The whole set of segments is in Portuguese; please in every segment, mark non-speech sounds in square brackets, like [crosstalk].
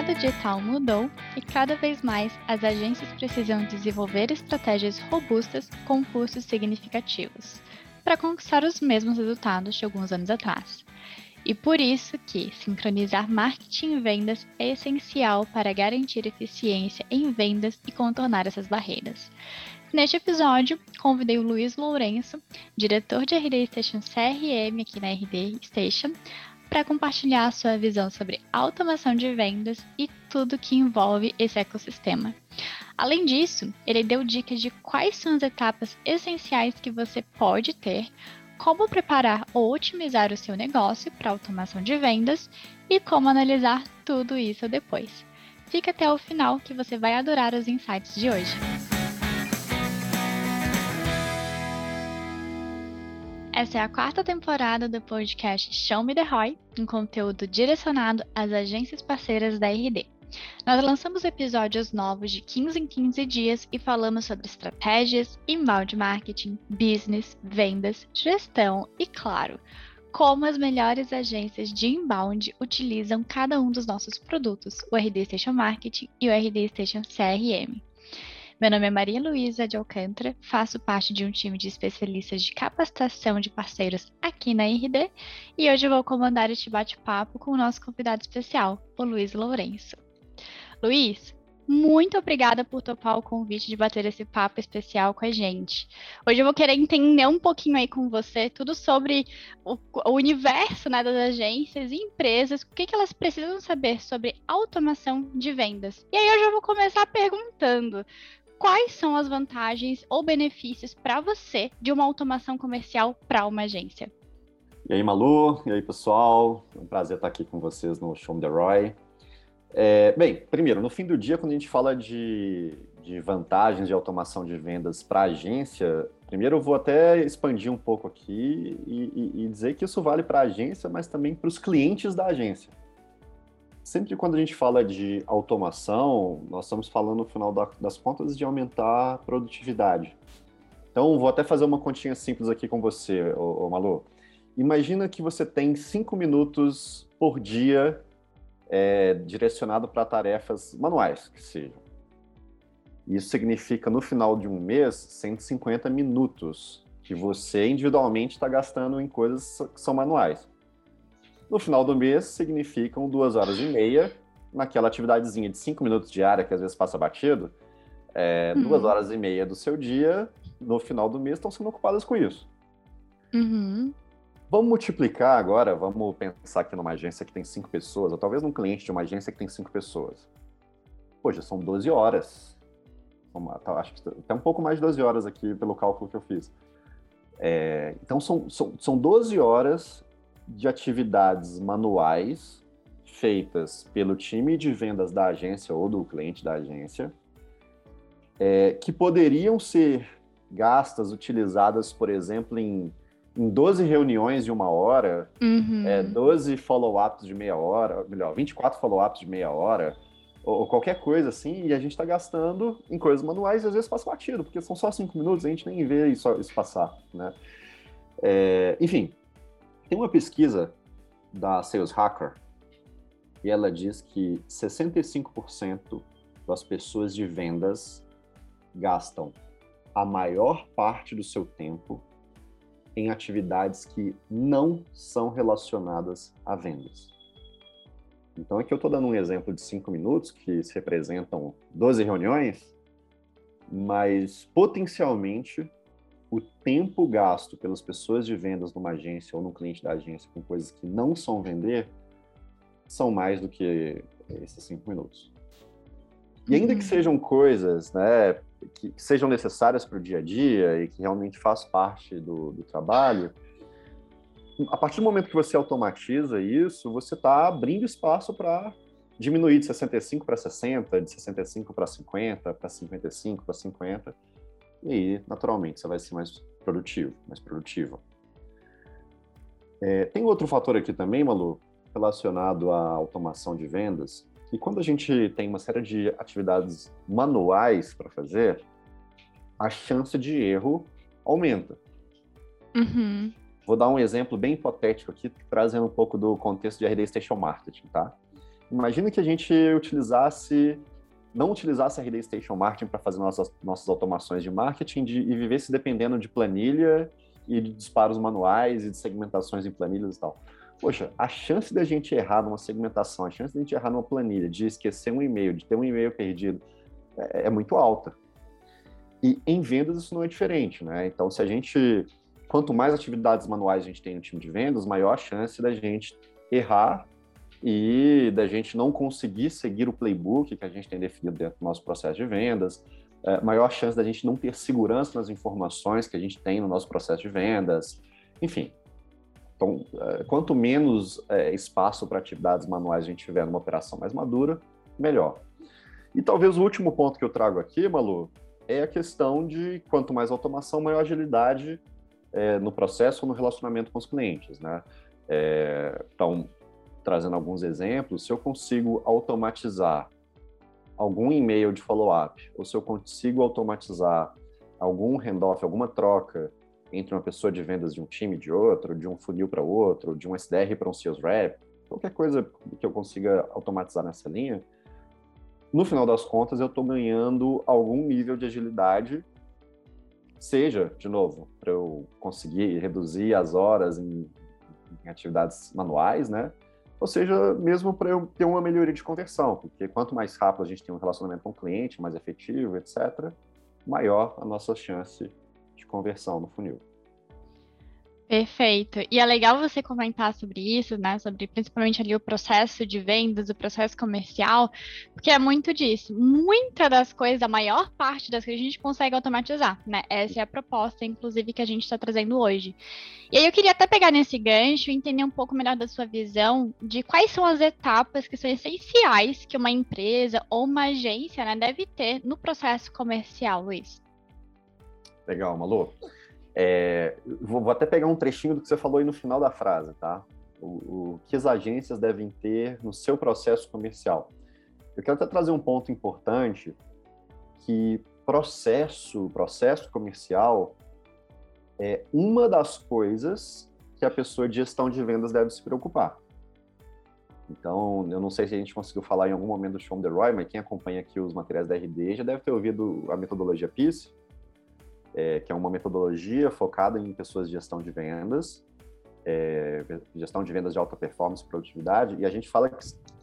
mercado digital mudou e cada vez mais as agências precisam desenvolver estratégias robustas com custos significativos para conquistar os mesmos resultados de alguns anos atrás. E por isso que sincronizar marketing e vendas é essencial para garantir eficiência em vendas e contornar essas barreiras. Neste episódio, convidei o Luiz Lourenço, diretor de RD Station CRM aqui na RD Station, para compartilhar a sua visão sobre automação de vendas e tudo que envolve esse ecossistema. Além disso, ele deu dicas de quais são as etapas essenciais que você pode ter, como preparar ou otimizar o seu negócio para automação de vendas e como analisar tudo isso depois. Fica até o final que você vai adorar os insights de hoje. Essa é a quarta temporada do podcast Show Me The ROI, um conteúdo direcionado às agências parceiras da RD. Nós lançamos episódios novos de 15 em 15 dias e falamos sobre estratégias, inbound marketing, business, vendas, gestão e, claro, como as melhores agências de inbound utilizam cada um dos nossos produtos, o RD Station Marketing e o RD Station CRM. Meu nome é Maria Luísa de Alcântara, faço parte de um time de especialistas de capacitação de parceiros aqui na RD e hoje vou comandar este bate-papo com o nosso convidado especial, o Luiz Lourenço. Luiz, muito obrigada por topar o convite de bater esse papo especial com a gente. Hoje eu vou querer entender um pouquinho aí com você tudo sobre o, o universo né, das agências e empresas, o que, que elas precisam saber sobre automação de vendas. E aí eu já vou começar perguntando: quais são as vantagens ou benefícios para você de uma automação comercial para uma agência? E aí, Malu? E aí, pessoal? É um prazer estar aqui com vocês no Show Me The Roy. É, bem, primeiro, no fim do dia, quando a gente fala de, de vantagens de automação de vendas para agência, primeiro eu vou até expandir um pouco aqui e, e, e dizer que isso vale para a agência, mas também para os clientes da agência sempre quando a gente fala de automação, nós estamos falando no final das contas de aumentar a produtividade. Então, vou até fazer uma continha simples aqui com você, ô, ô Malu. Imagina que você tem cinco minutos por dia é, direcionado para tarefas manuais, que sejam. Isso significa, no final de um mês, 150 minutos que você individualmente está gastando em coisas que são manuais. No final do mês, significam duas horas e meia naquela atividadezinha de cinco minutos diária, que às vezes passa batido. É, uhum. Duas horas e meia do seu dia, no final do mês, estão sendo ocupadas com isso. Uhum. Vamos multiplicar agora, vamos pensar aqui numa agência que tem cinco pessoas, ou talvez num cliente de uma agência que tem cinco pessoas. Poxa, são 12 horas. Uma, tá, acho que até um pouco mais de 12 horas aqui pelo cálculo que eu fiz. É, então são, são, são 12 horas de atividades manuais feitas pelo time de vendas da agência ou do cliente da agência, é, que poderiam ser gastas, utilizadas, por exemplo, em, em 12 reuniões de uma hora, uhum. é, 12 follow-ups de meia hora, melhor, 24 follow-ups de meia hora, ou, ou, qualquer coisa assim, e a gente está gastando em coisas manuais e às vezes passa batido, porque são só cinco minutos, a gente nem vê isso, isso passar, né? É, enfim, tem uma pesquisa da Sales Hacker e ela diz que 65% das pessoas de vendas gastam a maior parte do seu tempo em atividades que não são relacionadas a vendas. Então, aqui eu estou dando um exemplo de cinco minutos, que se representam 12 reuniões, mas potencialmente o tempo gasto pelas pessoas de vendas numa agência ou no cliente da agência com coisas que não são vender são mais do que esses cinco minutos. E ainda que uhum. sejam coisas, né, que, que sejam necessárias para o dia a dia e que realmente faz parte do, do trabalho, a partir do momento que você automatiza isso, você está abrindo espaço para diminuir de 65 para 60, de 65 para 50, para 55 para 50 e aí, naturalmente, você vai ser mais produtivo, mais produtiva. É, tem outro fator aqui também, Malu, relacionado à automação de vendas, que quando a gente tem uma série de atividades manuais para fazer, a chance de erro aumenta. Uhum. Vou dar um exemplo bem hipotético aqui, trazendo um pouco do contexto de RD Station Marketing, tá? Imagina que a gente utilizasse, não utilizasse a RD Station Marketing para fazer nossas, nossas automações de marketing de, e vivesse dependendo de planilha e de disparos manuais e de segmentações em planilhas e tal. Poxa, a chance da gente errar numa segmentação, a chance da gente errar numa planilha, de esquecer um e-mail, de ter um e-mail perdido, é, é muito alta. E em vendas isso não é diferente, né? Então, se a gente, quanto mais atividades manuais a gente tem no time de vendas, maior a chance da gente errar e da gente não conseguir seguir o playbook que a gente tem definido dentro do nosso processo de vendas, é, maior chance da gente não ter segurança nas informações que a gente tem no nosso processo de vendas, enfim. Então, é, quanto menos é, espaço para atividades manuais a gente tiver numa operação mais madura, melhor. E talvez o último ponto que eu trago aqui, Malu, é a questão de quanto mais automação, maior agilidade é, no processo ou no relacionamento com os clientes, né? É, então, trazendo alguns exemplos, se eu consigo automatizar algum e-mail de follow-up, ou se eu consigo automatizar algum handoff, alguma troca entre uma pessoa de vendas de um time de outro, de um funil para outro, de um SDR para um sales rep, qualquer coisa que eu consiga automatizar nessa linha, no final das contas eu estou ganhando algum nível de agilidade, seja, de novo, para eu conseguir reduzir as horas em, em atividades manuais, né? Ou seja, mesmo para eu ter uma melhoria de conversão, porque quanto mais rápido a gente tem um relacionamento com o cliente, mais efetivo, etc., maior a nossa chance de conversão no funil. Perfeito. E é legal você comentar sobre isso, né? Sobre principalmente ali o processo de vendas, o processo comercial, porque é muito disso. Muita das coisas, a maior parte das que a gente consegue automatizar, né? Essa é a proposta, inclusive, que a gente está trazendo hoje. E aí eu queria até pegar nesse gancho e entender um pouco melhor da sua visão de quais são as etapas que são essenciais que uma empresa ou uma agência né, deve ter no processo comercial, Luiz. Legal, Malu. É, vou, vou, até pegar um trechinho do que você falou aí no final da frase, tá? O, o, que as agências devem ter no seu processo comercial. Eu quero até trazer um ponto importante que processo, processo comercial é uma das coisas que a pessoa de gestão de vendas deve se preocupar. Então, eu não sei se a gente conseguiu falar em algum momento do Show the mas quem acompanha aqui os materiais da RD já deve ter ouvido a metodologia PIS, é, que é uma metodologia focada em pessoas de gestão de vendas, é, gestão de vendas de alta performance e produtividade, e a gente fala que,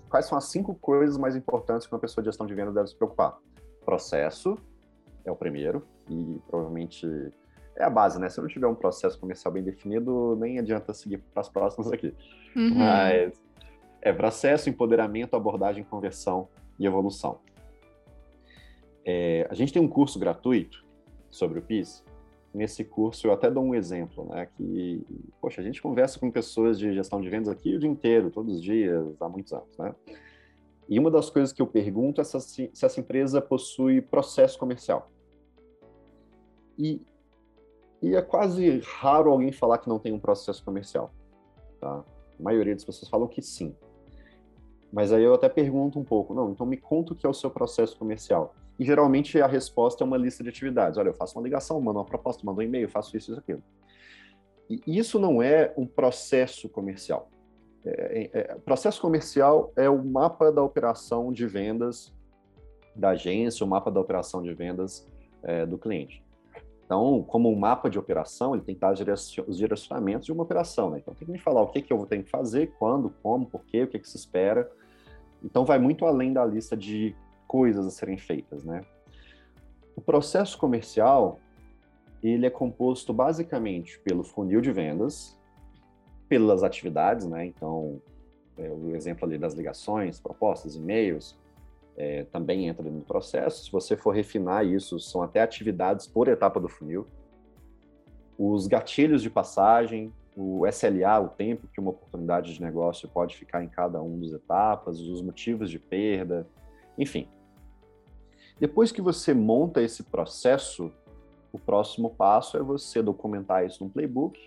quais são as cinco coisas mais importantes que uma pessoa de gestão de vendas deve se preocupar. Processo é o primeiro, e provavelmente é a base, né? Se eu não tiver um processo comercial bem definido, nem adianta seguir para as próximas aqui. Uhum. Mas é processo, empoderamento, abordagem, conversão e evolução. É, a gente tem um curso gratuito sobre o PIS, nesse curso eu até dou um exemplo, né? Que, poxa, a gente conversa com pessoas de gestão de vendas aqui o dia inteiro, todos os dias, há muitos anos, né? E uma das coisas que eu pergunto é se, essa empresa possui processo comercial. E, e é quase raro alguém falar que não tem um processo comercial, tá? A maioria das pessoas falam que sim. Mas aí eu até pergunto um pouco, não, então me conta o que é o seu processo comercial. E geralmente a resposta é uma lista de atividades. Olha, eu faço uma ligação, mando uma proposta, mando um e-mail, faço isso, isso, aquilo. E isso não é um processo comercial. É, é, é, processo comercial é o mapa da operação de vendas da agência, o mapa da operação de vendas é, do cliente. Então, como um mapa de operação, ele tem que dar os direcionamentos de uma operação. Né? Então, tem que me falar o que, que eu tenho que fazer, quando, como, por quê, o que, que se espera. Então, vai muito além da lista de coisas a serem feitas, né? O processo comercial, ele é composto basicamente pelo funil de vendas, pelas atividades, né? Então, é, o exemplo ali das ligações, propostas, e-mails, é, também entra no processo. Se você for refinar isso, são até atividades por etapa do funil. Os gatilhos de passagem, o SLA, o tempo que uma oportunidade de negócio pode ficar em cada uma das etapas, os motivos de perda, enfim. Depois que você monta esse processo, o próximo passo é você documentar isso num playbook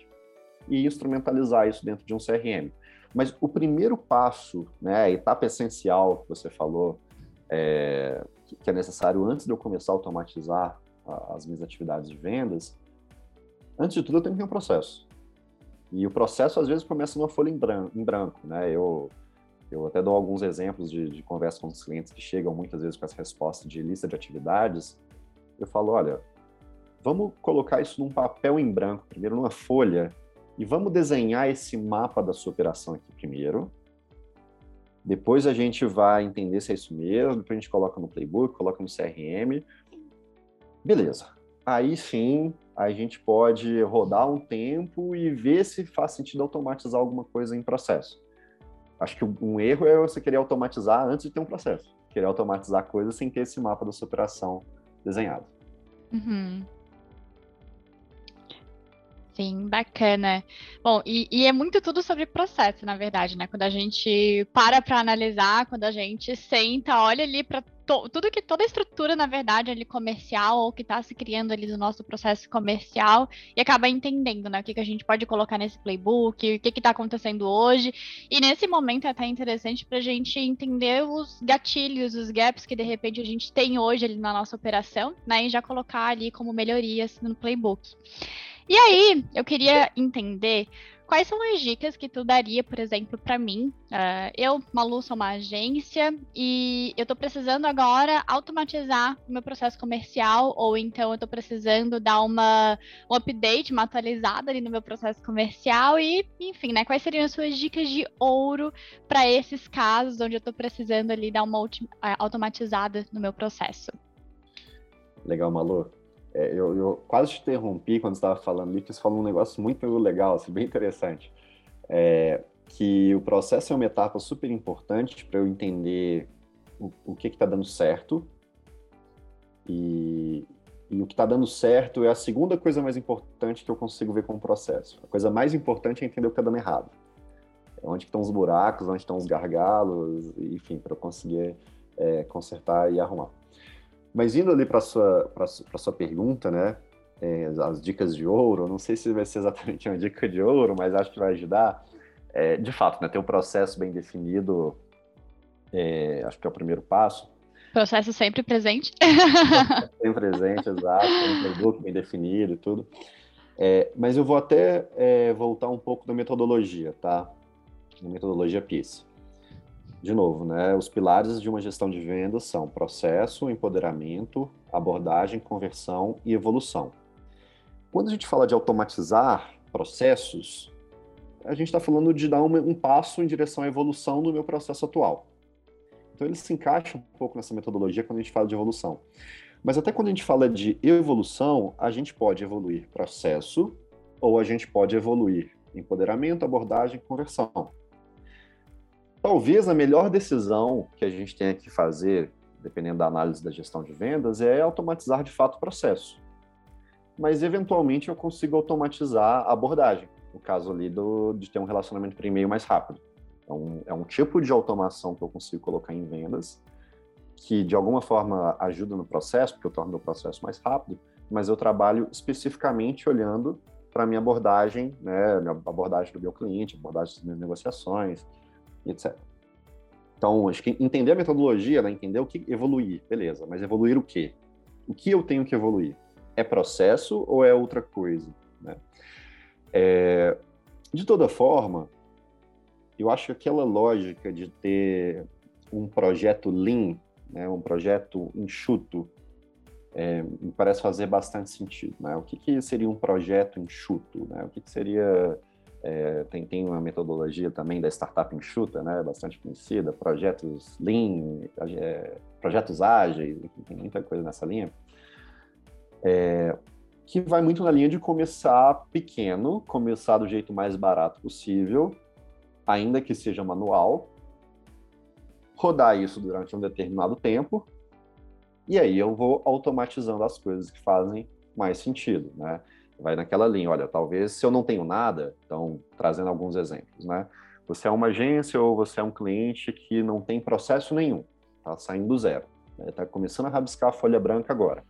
e instrumentalizar isso dentro de um CRM. Mas o primeiro passo, né, a etapa essencial que você falou, é, que é necessário antes de eu começar a automatizar as minhas atividades de vendas, antes de tudo eu tenho que ter um processo. E o processo às vezes começa numa folha em branco, em branco né? Eu Eu até dou alguns exemplos de, de conversa com os clientes que chegam muitas vezes com essa resposta de lista de atividades. Eu falo, olha, vamos colocar isso num papel em branco, primeiro numa folha, e vamos desenhar esse mapa da sua operação aqui primeiro. Depois a gente vai entender se é isso mesmo, depois a gente coloca no playbook, coloca no CRM. Beleza. Aí sim, a gente pode rodar um tempo e ver se faz sentido automatizar alguma coisa em processo. Acho que um erro é você querer automatizar antes de ter um processo. Querer automatizar coisas sem ter esse mapa da sua operação desenhado. Uhum. Sim, bacana. Bom, e, e, é muito tudo sobre processo, na verdade, né? Quando a gente para para analisar, quando a gente senta, olha ali para tudo que toda a estrutura, na verdade, ali comercial ou que está se criando ali do nosso processo comercial e acaba entendendo, né? O que, que a gente pode colocar nesse playbook, o que está acontecendo hoje. E nesse momento é até interessante para a gente entender os gatilhos, os gaps que de repente a gente tem hoje ali na nossa operação, né? E já colocar ali como melhorias no playbook. E aí, eu queria entender quais são as dicas que tu daria, por exemplo, para mim? Uh, eu, Malu, sou uma agência e eu estou precisando agora automatizar o meu processo comercial, ou então eu estou precisando dar uma, um update, uma atualizada ali no meu processo comercial e, enfim, né? Quais seriam as suas dicas de ouro para esses casos onde eu estou precisando ali dar uma automatizada no meu processo? Legal, Malu. É, eu, eu, quase te interrompi quando estava falando ali, porque você falou um negócio muito legal, assim, bem interessante. É, que o processo é uma etapa super importante para eu entender o, o que está dando certo. E, e o que está dando certo é a segunda coisa mais importante que eu consigo ver com o processo. A coisa mais importante é entender o que está dando errado. É onde estão os buracos, onde estão os gargalos, enfim, para eu conseguir é, consertar e arrumar. Mas indo ali para a sua, sua pergunta, né? É, as dicas de ouro, não sei se vai ser exatamente uma dica de ouro, mas acho que vai ajudar. É, de fato, né, ter um processo bem definido, é, acho que é o primeiro passo. Processo sempre presente. [laughs] sempre presente, exato, um produto bem definido e tudo. É, mas eu vou até é, voltar um pouco da metodologia, tá? Da metodologia PIS de novo, né, os pilares de uma gestão de vendas são processo, empoderamento, abordagem, conversão e evolução. Quando a gente fala de automatizar processos, a gente está falando de dar um, um, passo em direção à evolução do meu processo atual. Então, ele se encaixa um pouco nessa metodologia quando a gente fala de evolução. Mas até quando a gente fala de evolução, a gente pode evoluir processo ou a gente pode evoluir empoderamento, abordagem, conversão. Talvez a melhor decisão que a gente tenha que fazer, dependendo da análise da gestão de vendas, é automatizar de fato o processo. Mas, eventualmente, eu consigo automatizar a abordagem, no caso ali do, de ter um relacionamento por e-mail mais rápido. É um, é tipo de automação que eu consigo colocar em vendas, que de alguma forma ajuda no processo, porque eu torno o processo mais rápido, mas eu trabalho especificamente olhando para a minha abordagem, né, minha abordagem do meu cliente, abordagem das minhas negociações, etc. Então, acho que entender a metodologia, né, entender o que evoluir, beleza, mas evoluir o quê? O que eu tenho que evoluir? É processo ou é outra coisa? Né? É, de toda forma, eu acho que aquela lógica de ter um projeto lean, né, um projeto enxuto, é, me parece fazer bastante sentido. Né? O que, que seria um projeto enxuto? Né? O que, que seria é, tem, tem uma metodologia também da startup enxuta, né, bastante conhecida, projetos Lean, é, projetos ágeis, tem muita coisa nessa linha, é, que vai muito na linha de começar pequeno, começar do jeito mais barato possível, ainda que seja manual, rodar isso durante um determinado tempo, e aí eu vou automatizando as coisas que fazem mais sentido, né? Vai naquela linha, olha, talvez se eu não tenho nada, então trazendo alguns exemplos, né? Você é uma agência ou você é um cliente que não tem processo nenhum, tá saindo do zero, está né? começando a rabiscar a folha branca agora.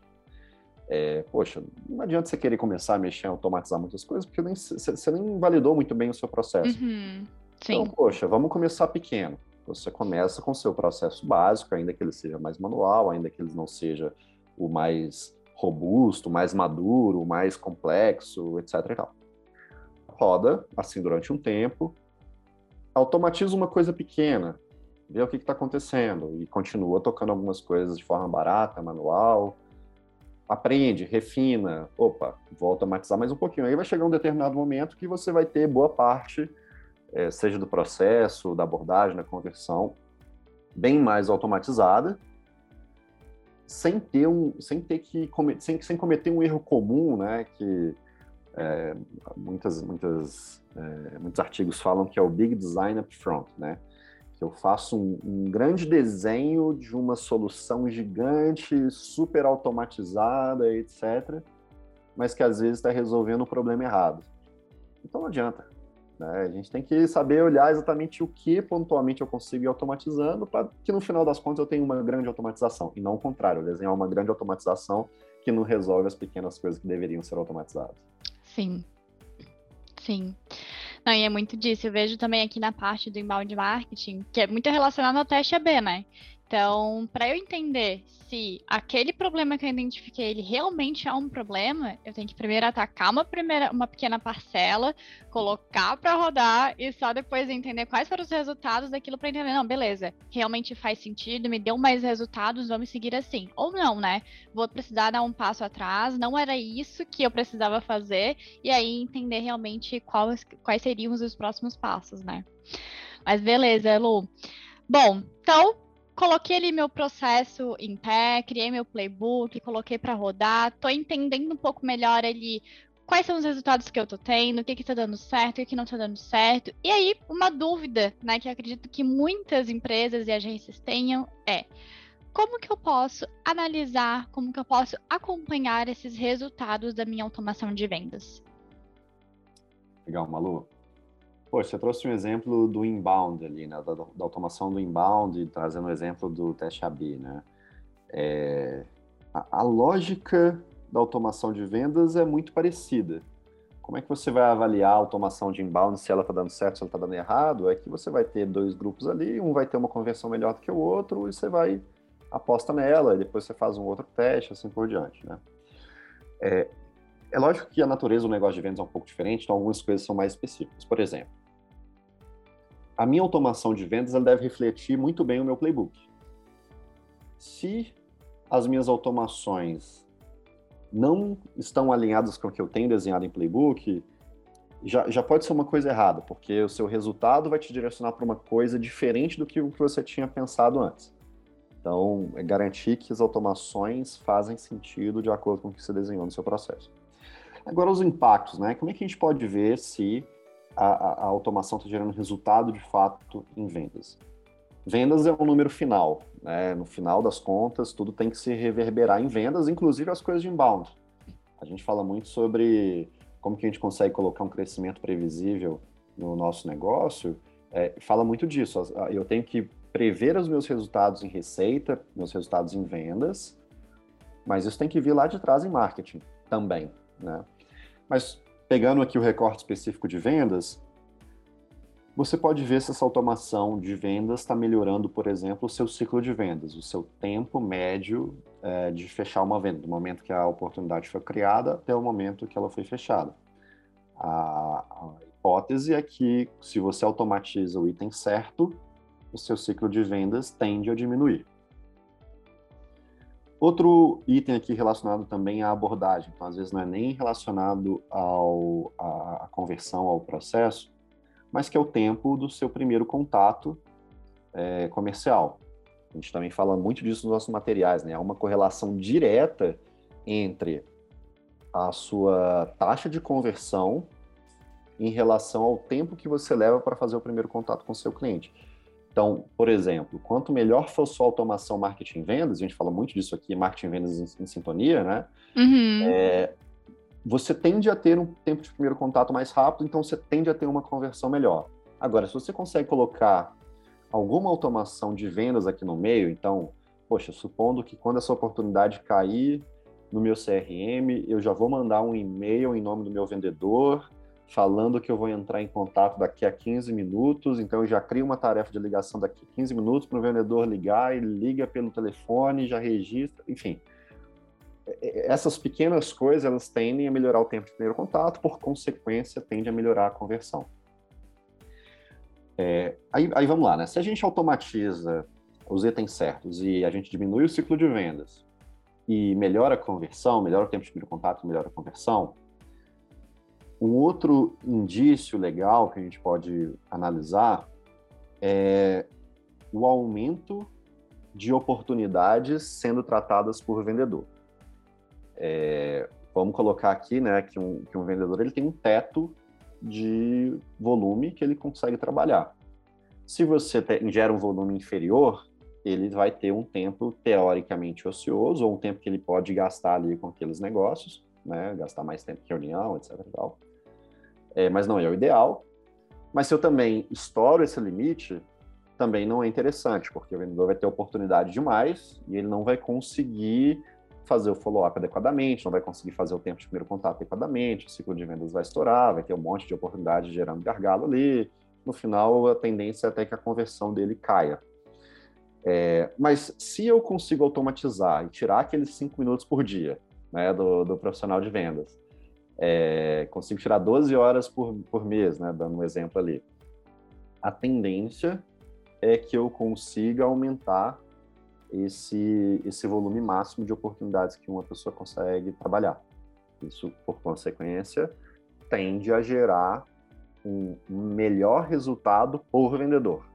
É, poxa, não adianta você querer começar a mexer, automatizar muitas coisas, porque nem, você nem validou muito bem o seu processo. Uhum, então, poxa, vamos começar pequeno. Você começa com o seu processo básico, ainda que ele seja mais manual, ainda que ele não seja o mais robusto, mais maduro, mais complexo, etc. E tal. Roda assim durante um tempo, automatiza uma coisa pequena, vê o que está acontecendo e continua tocando algumas coisas de forma barata, manual, aprende, refina, opa, vou automatizar mais um pouquinho. Aí vai chegar um determinado momento que você vai ter boa parte, é, seja do processo, da abordagem, da conversão, bem mais automatizada, sem ter um, sem ter que sem, sem cometer um erro comum, né? Que é, muitas, muitas, é, muitos artigos falam que é o big design up front, né? Que eu faço um, um grande desenho de uma solução gigante, super automatizada, etc., mas que às vezes está resolvendo o problema errado. Então não adianta. Né? A gente tem que saber olhar exatamente o que pontualmente eu consigo ir automatizando para que no final das contas eu tenha uma grande automatização, e não o contrário, desenhar uma grande automatização que não resolve as pequenas coisas que deveriam ser automatizadas. Sim, sim. Não, e é muito disso. Eu vejo também aqui na parte do inbound marketing, que é muito relacionado ao teste AB, né? Então, para eu entender se aquele problema que eu identifiquei ele realmente é um problema, eu tenho que primeiro atacar uma primeira, uma pequena parcela, colocar para rodar e só depois entender quais foram os resultados daquilo para entender, não, beleza, realmente faz sentido, me deu mais resultados, vamos seguir assim. Ou não, né? Vou precisar dar um passo atrás, não era isso que eu precisava fazer e aí entender realmente quais, quais seriam os próximos passos, né? Mas beleza, Lu. Bom, então coloquei ali meu processo em pé, criei meu playbook, coloquei para rodar, tô entendendo um pouco melhor ali quais são os resultados que eu tô tendo, o que que tá dando certo, o que que não tá dando certo. E aí, uma dúvida, né, que acredito que muitas empresas e agências tenham é: como que eu posso analisar, como que eu posso acompanhar esses resultados da minha automação de vendas? Legal, Malu. Pô, você trouxe um exemplo do inbound ali, né? Da, da automação do inbound, trazendo o um exemplo do teste AB, né? É, a, a, lógica da automação de vendas é muito parecida. Como é que você vai avaliar a automação de inbound, se ela está dando certo, se ela está dando errado? É que você vai ter dois grupos ali, um vai ter uma conversão melhor do que o outro, e você vai aposta nela, e depois você faz um outro teste, assim por diante, né? É, é lógico que a natureza do negócio de vendas é um pouco diferente, então algumas coisas são mais específicas. Por exemplo, a minha automação de vendas ela deve refletir muito bem o meu playbook. Se as minhas automações não estão alinhadas com o que eu tenho desenhado em playbook, já, já pode ser uma coisa errada, porque o seu resultado vai te direcionar para uma coisa diferente do que o que você tinha pensado antes. Então, é garantir que as automações fazem sentido de acordo com o que você desenhou no seu processo. Agora, os impactos, né? Como é que a gente pode ver se a, a, automação está gerando resultado de fato em vendas. Vendas é um número final, né? No final das contas, tudo tem que se reverberar em vendas, inclusive as coisas de inbound. A gente fala muito sobre como que a gente consegue colocar um crescimento previsível no nosso negócio. É, fala muito disso. Eu tenho que prever os meus resultados em receita, meus resultados em vendas, mas isso tem que vir lá de trás em marketing também, né? Mas pegando aqui o recorte específico de vendas, você pode ver se essa automação de vendas está melhorando, por exemplo, o seu ciclo de vendas, o seu tempo médio é, de fechar uma venda, do momento que a oportunidade foi criada até o momento que ela foi fechada. A, a hipótese é que, se você automatiza o item certo, o seu ciclo de vendas tende a diminuir. Outro item aqui relacionado também à abordagem, então às vezes não é nem relacionado ao, à, conversão, ao processo, mas que é o tempo do seu primeiro contato é, comercial. A gente também fala muito disso nos nossos materiais, né? Há uma correlação direta entre a sua taxa de conversão em relação ao tempo que você leva para fazer o primeiro contato com o seu cliente. Então, por exemplo, quanto melhor for sua automação marketing vendas, a gente fala muito disso aqui, marketing vendas em, em sintonia, né? Uhum. É, você tende a ter um tempo de primeiro contato mais rápido, então você tende a ter uma conversão melhor. Agora, se você consegue colocar alguma automação de vendas aqui no meio, então, poxa, supondo que quando essa oportunidade cair no meu CRM, eu já vou mandar um e-mail em nome do meu vendedor, falando que eu vou entrar em contato daqui a 15 minutos, então eu já crio uma tarefa de ligação daqui a 15 minutos para o vendedor ligar, ele liga pelo telefone, já registra, enfim. É, é, essas pequenas coisas, elas tendem a melhorar o tempo de primeiro contato, por consequência, tende a melhorar a conversão. É, aí, aí vamos lá, né? Se a gente automatiza os itens certos e a gente diminui o ciclo de vendas e melhora a conversão, melhora o tempo de primeiro contato, melhora a conversão, um outro indício legal que a gente pode analisar é o aumento de oportunidades sendo tratadas por vendedor. É, vamos colocar aqui né, que, um, que um vendedor ele tem um teto de volume que ele consegue trabalhar. Se você te, gera um volume inferior, ele vai ter um tempo teoricamente ocioso, ou um tempo que ele pode gastar ali com aqueles negócios, né, gastar mais tempo que reunião, etc. É, mas não é o ideal. Mas se eu também estouro esse limite, também não é interessante, porque o vendedor vai ter oportunidade demais e ele não vai conseguir fazer o follow-up adequadamente, não vai conseguir fazer o tempo de primeiro contato adequadamente, o ciclo de vendas vai estourar, vai ter um monte de oportunidade gerando gargalo ali. No final, a tendência é até que a conversão dele caia. É, mas se eu consigo automatizar e tirar aqueles cinco minutos por dia né, do, do profissional de vendas, é, consigo tirar 12 horas por, por mês, né, dando um exemplo ali, a tendência é que eu consiga aumentar esse, esse volume máximo de oportunidades que uma pessoa consegue trabalhar. Isso, por consequência, tende a gerar um melhor resultado por vendedor.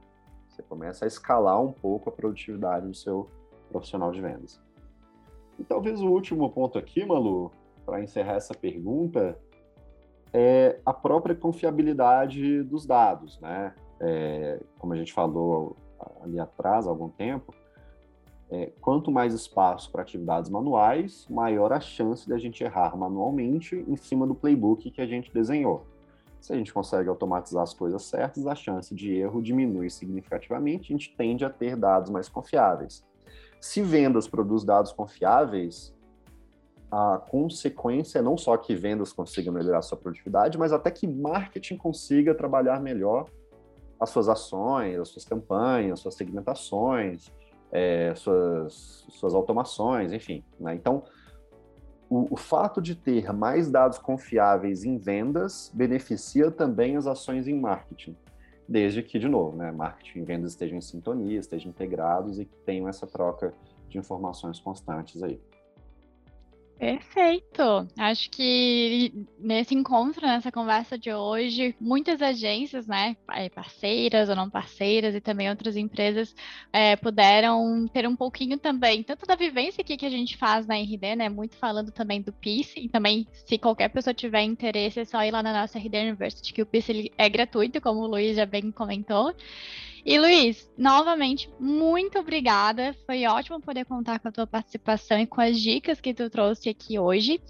Você começa a escalar um pouco a produtividade do seu profissional de vendas. E talvez o último ponto aqui, Malu, para encerrar essa pergunta, é a própria confiabilidade dos dados, né? é, como a gente falou ali atrás, há algum tempo, é, quanto mais espaço para atividades manuais, maior a chance de a gente errar manualmente em cima do playbook que a gente desenhou. Se a gente consegue automatizar as coisas certas, a chance de erro diminui significativamente, a gente tende a ter dados mais confiáveis. Se vendas produz dados confiáveis, a consequência é não só que vendas consigam melhorar sua produtividade, mas até que marketing consiga trabalhar melhor as suas ações, as suas campanhas, suas segmentações, é, suas, suas automações, enfim. Né? Então, o, o, fato de ter mais dados confiáveis em vendas beneficia também as ações em marketing, desde que, de novo, né, marketing e vendas estejam em sintonia, estejam integrados e que tenham essa troca de informações constantes aí. Perfeito. Acho que nesse encontro, nessa conversa de hoje, muitas agências, né, parceiras ou não parceiras e também outras empresas é, puderam ter um pouquinho também, tanto da vivência aqui que a gente faz na RD, né, muito falando também do PIS, e também se qualquer pessoa tiver interesse, é só ir lá na nossa RD University, que o PIS é gratuito, como o Luiz já bem comentou. E Luiz, novamente, muito obrigada. Foi ótimo poder contar com a tua participação e com as dicas que tu trouxe aqui hoje.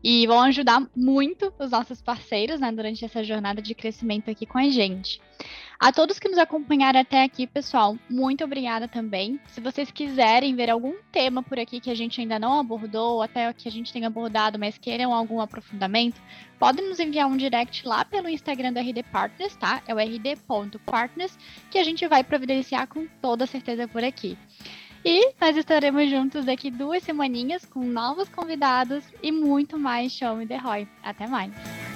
E vão ajudar muito os nossos parceiros né, durante essa jornada de crescimento aqui com a gente. A todos que nos acompanharam até aqui, pessoal, muito obrigada também. Se vocês quiserem ver algum tema por aqui que a gente ainda não abordou, ou até que a gente tenha abordado, mas queiram algum aprofundamento, podem nos enviar um direct lá pelo Instagram do RD Partners, tá? É o rd.partners, que a gente vai providenciar com toda certeza por aqui. E nós estaremos juntos daqui duas semaninhas com novos convidados e muito mais Show Me The Roy. Até mais!